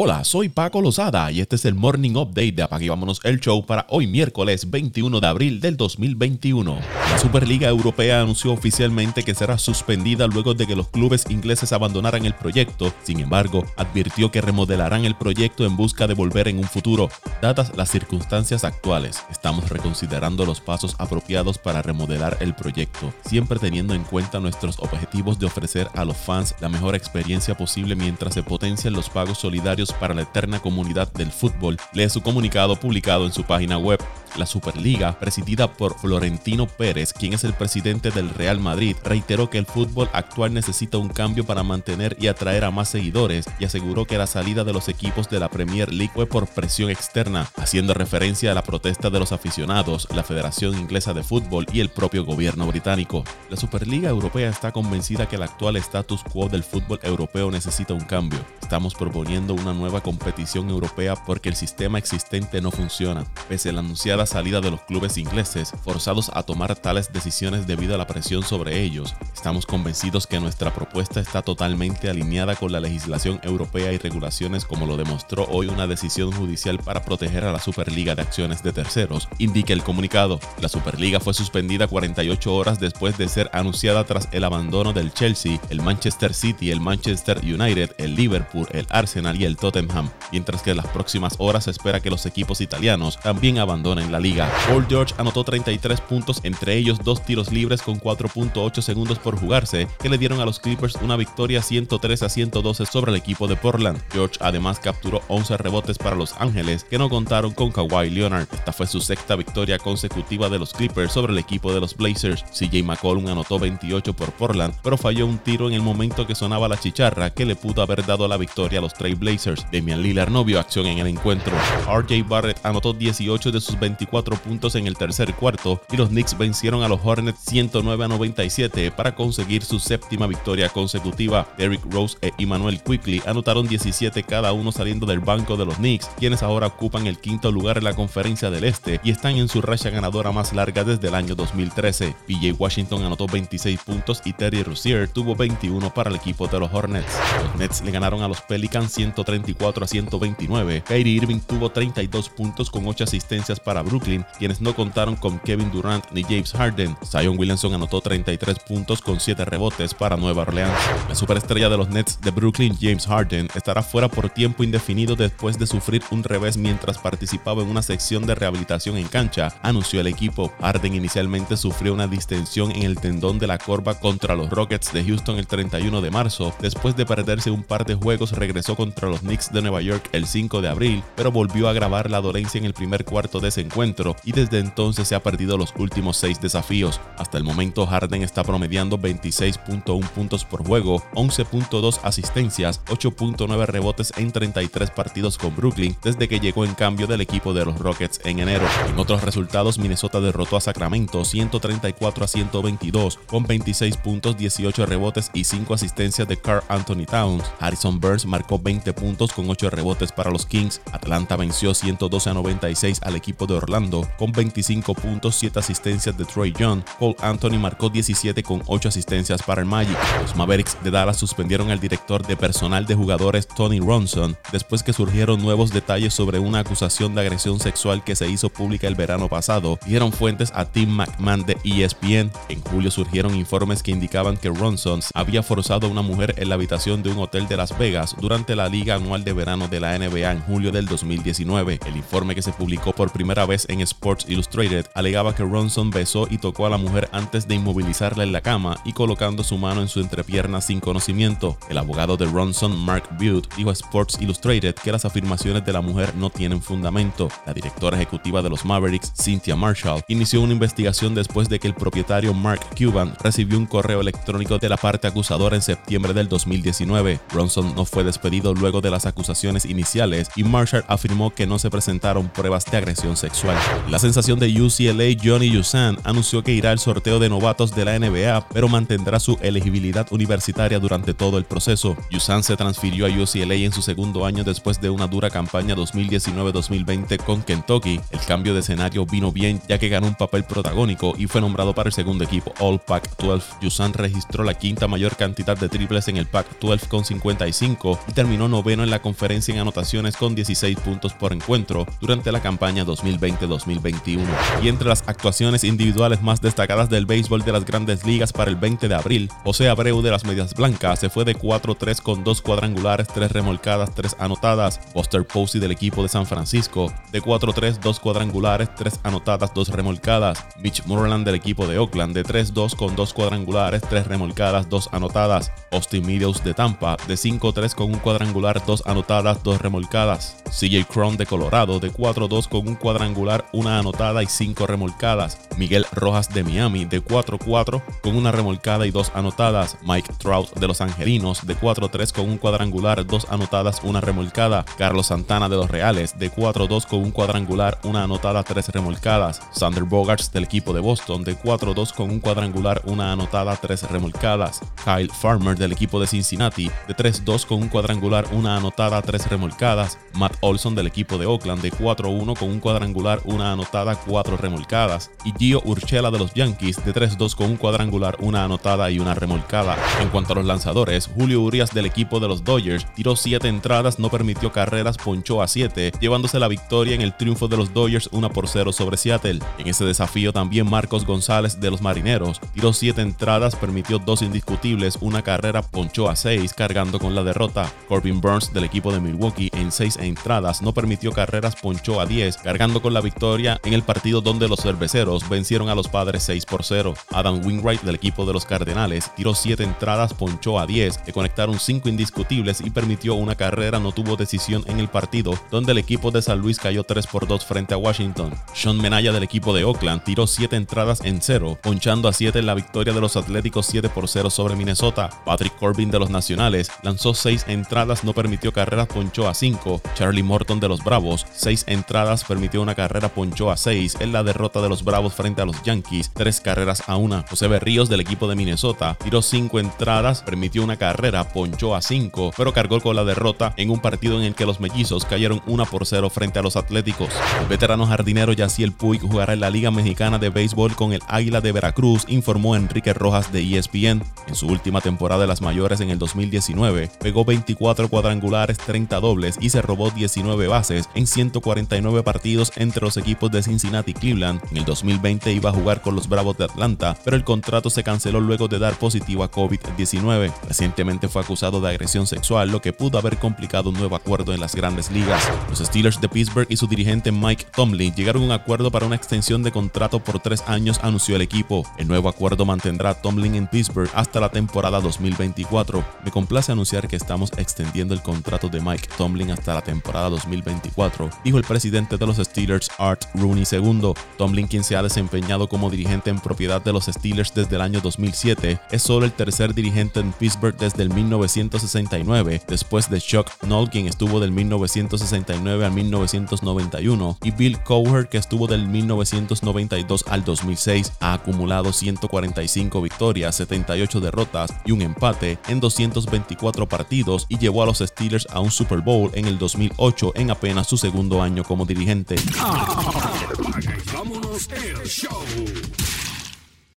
Hola, soy Paco Lozada y este es el Morning Update de Apague Vámonos el Show para hoy miércoles 21 de abril del 2021. La Superliga Europea anunció oficialmente que será suspendida luego de que los clubes ingleses abandonaran el proyecto, sin embargo, advirtió que remodelarán el proyecto en busca de volver en un futuro. Dadas las circunstancias actuales, estamos reconsiderando los pasos apropiados para remodelar el proyecto, siempre teniendo en cuenta nuestros objetivos de ofrecer a los fans la mejor experiencia posible mientras se potencian los pagos solidarios para la eterna comunidad del fútbol, lee su comunicado publicado en su página web. La Superliga, presidida por Florentino Pérez, quien es el presidente del Real Madrid, reiteró que el fútbol actual necesita un cambio para mantener y atraer a más seguidores y aseguró que la salida de los equipos de la Premier League fue por presión externa, haciendo referencia a la protesta de los aficionados, la Federación Inglesa de Fútbol y el propio gobierno británico. La Superliga Europea está convencida que el actual status quo del fútbol europeo necesita un cambio. Estamos proponiendo una nueva competición europea porque el sistema existente no funciona, pese a la anunciada salida de los clubes ingleses, forzados a tomar tales decisiones debido a la presión sobre ellos. Estamos convencidos que nuestra propuesta está totalmente alineada con la legislación europea y regulaciones como lo demostró hoy una decisión judicial para proteger a la Superliga de Acciones de Terceros, indica el comunicado. La Superliga fue suspendida 48 horas después de ser anunciada tras el abandono del Chelsea, el Manchester City, el Manchester United, el Liverpool, el Arsenal y el Tottenham, mientras que en las próximas horas se espera que los equipos italianos también abandonen la liga. Paul George anotó 33 puntos, entre ellos dos tiros libres con 4.8 segundos por jugarse, que le dieron a los Clippers una victoria 103 a 112 sobre el equipo de Portland. George además capturó 11 rebotes para los Ángeles, que no contaron con Kawhi Leonard. Esta fue su sexta victoria consecutiva de los Clippers sobre el equipo de los Blazers. CJ McCollum anotó 28 por Portland, pero falló un tiro en el momento que sonaba la chicharra que le pudo haber dado la victoria a los Trail Blazers. Damian Lillard no vio acción en el encuentro. RJ Barrett anotó 18 de sus 24 puntos en el tercer cuarto y los Knicks vencieron a los Hornets 109 a 97 para conseguir su séptima victoria consecutiva. Derrick Rose e Emmanuel Quickly anotaron 17 cada uno saliendo del banco de los Knicks, quienes ahora ocupan el quinto lugar en la conferencia del Este y están en su racha ganadora más larga desde el año 2013. PJ Washington anotó 26 puntos y Terry Rozier tuvo 21 para el equipo de los Hornets. Los Nets le ganaron a los Pelicans 134 a 129. Kyrie Irving tuvo 32 puntos con 8 asistencias para Brooklyn, quienes no contaron con Kevin Durant ni James Harden. Zion Williamson anotó 33 puntos con 7 rebotes para Nueva Orleans. La superestrella de los Nets de Brooklyn, James Harden, estará fuera por tiempo indefinido después de sufrir un revés mientras participaba en una sección de rehabilitación en cancha, anunció el equipo. Harden inicialmente sufrió una distensión en el tendón de la corva contra los Rockets de Houston el 31 de marzo. Después de perderse un par de juegos, regresó contra los Knicks de Nueva York el 5 de abril, pero volvió a grabar la dolencia en el primer cuarto de ese encuentro y desde entonces se ha perdido los últimos seis desafíos. Hasta el momento Harden está promediando 26.1 puntos por juego, 11.2 asistencias, 8.9 rebotes en 33 partidos con Brooklyn desde que llegó en cambio del equipo de los Rockets en enero. En otros resultados, Minnesota derrotó a Sacramento 134 a 122 con 26 puntos, 18 rebotes y 5 asistencias de Carl Anthony Towns. Harrison Burns marcó 20 puntos con 8 rebotes para los Kings. Atlanta venció 112 a 96 al equipo de Con 25 puntos, 7 asistencias de Troy Young. Cole Anthony marcó 17 con 8 asistencias para el Magic. Los Mavericks de Dallas suspendieron al director de personal de jugadores Tony Ronson después que surgieron nuevos detalles sobre una acusación de agresión sexual que se hizo pública el verano pasado, dieron fuentes a Tim McMahon de ESPN. En julio surgieron informes que indicaban que Ronson había forzado a una mujer en la habitación de un hotel de Las Vegas durante la liga anual de verano de la NBA en julio del 2019. El informe que se publicó por primera vez en Sports Illustrated alegaba que Ronson besó y tocó a la mujer antes de inmovilizarla en la cama y colocando su mano en su entrepierna sin conocimiento. El abogado de Ronson, Mark Butte, dijo a Sports Illustrated que las afirmaciones de la mujer no tienen fundamento. La directora ejecutiva de los Mavericks, Cynthia Marshall, inició una investigación después de que el propietario Mark Cuban recibió un correo electrónico de la parte acusadora en septiembre del 2019. Ronson no fue despedido luego de las acusaciones iniciales y Marshall afirmó que no se presentaron pruebas de agresión sexual. La sensación de UCLA, Johnny Yusan, anunció que irá al sorteo de novatos de la NBA, pero mantendrá su elegibilidad universitaria durante todo el proceso. Yusan se transfirió a UCLA en su segundo año después de una dura campaña 2019-2020 con Kentucky. El cambio de escenario vino bien ya que ganó un papel protagónico y fue nombrado para el segundo equipo All Pac-12. Yusan registró la quinta mayor cantidad de triples en el Pac-12 con 55 y terminó noveno en la conferencia en anotaciones con 16 puntos por encuentro durante la campaña 2020-2021. Y entre las actuaciones individuales más destacadas del béisbol de las grandes ligas para el 20 de abril, José Abreu de las Medias Blancas se fue de 4-3 con dos cuadrangulares, tres remolcadas, tres anotadas. Buster Posey del equipo de San Francisco de 4-3, dos cuadrangulares, tres anotadas, dos remolcadas. Mitch Moreland del equipo de Oakland de 3-2 con dos cuadrangulares, tres remolcadas, dos anotadas. Austin Meadows de Tampa de 5-3 con un cuadrangular, dos anotadas, dos remolcadas. CJ Cron de Colorado de 4-2 con un cuadrangular, una anotada y cinco remolcadas. Miguel Rojas de Miami de 4-4 con una remolcada y dos anotadas. Mike Trout de Los Angelinos de 4-3 con un cuadrangular, dos anotadas, una remolcada. Carlos Santana de los Reales de 4-2 con un cuadrangular, una anotada, tres remolcadas. Sander Bogarts del equipo de Boston de 4-2 con un cuadrangular, una anotada, tres remolcadas. Kyle Farmer del equipo de Cincinnati de 3-2 con un cuadrangular, una anotada, tres remolcadas. Matt Olson del equipo de Oakland de 4-1 con un cuadrangular, una anotada, cuatro remolcadas. Y Gio Urchela de los Yankees de 3-2 con un cuadrangular, una anotada y una remolcada. En cuanto a los lanzadores, Julio Urias del equipo de los Dodgers tiró 7 entradas, no permitió carreras, ponchó a 7, llevándose la victoria en el triunfo de los Dodgers 1 por 0 sobre Seattle. En ese desafío también Marcos González de los Marineros tiró 7 entradas, permitió 2 indiscutibles, una carrera, ponchó a 6, cargando con la derrota. Corbin Burns del equipo de Milwaukee en 6 entradas no permitió carreras, ponchó a 10, cargando con la victoria en el partido donde los cerveceros vencieron a los padres 6 por 0. Adam Winwright del equipo de los Cardenales tiró 7 entradas, ponchó a 10, le conectaron 5 indiscutibles y permitió una carrera, no tuvo decisión en el partido, donde el equipo de San Luis cayó 3 por 2 frente a Washington. Sean Menaya del equipo de Oakland tiró 7 entradas en 0, ponchando a 7 en la victoria de los Atléticos 7 por 0 sobre Minnesota. Patrick Corbin de los Nacionales lanzó 6 entradas, no permitió carreras, ponchó a 5. Charlie Morton de los Bravos, 6 entradas, permitió una carrera, ponchó a 6 en la derrota de los Bravos frente a los Yankees, 3 carreras a 1. José Berríos del equipo de Minnesota tiró 5 entradas, permitió una carrera, ponchó a 5, pero cargó con la derrota en un partido en el que los mellizos cayeron 1 por 0 frente a los Atléticos. El veterano jardinero Yaciel Puig jugará en la Liga Mexicana de Béisbol con el Águila de Veracruz, informó Enrique Rojas de ESPN. En su última temporada de las mayores en el 2019, pegó 24 cuadrangulares, 30 dobles y se robó 19 bases en 149 partidos entre los equipos de Cincinnati y Cleveland. En el 2020 iba a jugar con los Bravos de Atlanta, pero el contrato se canceló luego de dar positivo a COVID-19. Recientemente fue acusado de agresión sexual, lo que pudo haber complicado un nuevo acuerdo en las grandes ligas. Los Steelers de Pittsburgh y su dirigente Mike Tomlin llegaron a un acuerdo para una extensión de contrato por tres años, anunció el equipo. El nuevo acuerdo mantendrá Tomlin en Pittsburgh hasta la temporada 2024. Me complace anunciar que estamos extendiendo el contrato de Mike Tomlin hasta la temporada 2024, dijo el presidente de los Steelers, Art Rooney II. Tomlin, quien se ha desempeñado como dirigente en propiedad de los Steelers desde el año 2007, es solo el tercer dirigente en Pittsburgh desde el 1969, después de Chuck Noll, quien estuvo del 1969 al 1991, y Bill Cowher, que estuvo del 1992 al 2006. Ha acumulado 145 victorias, 78 derrotas y un empate en 224 partidos y llevó a los Steelers a un Super Bowl en el 2008 en apenas su segundo año como dirigente. Vámonos el show.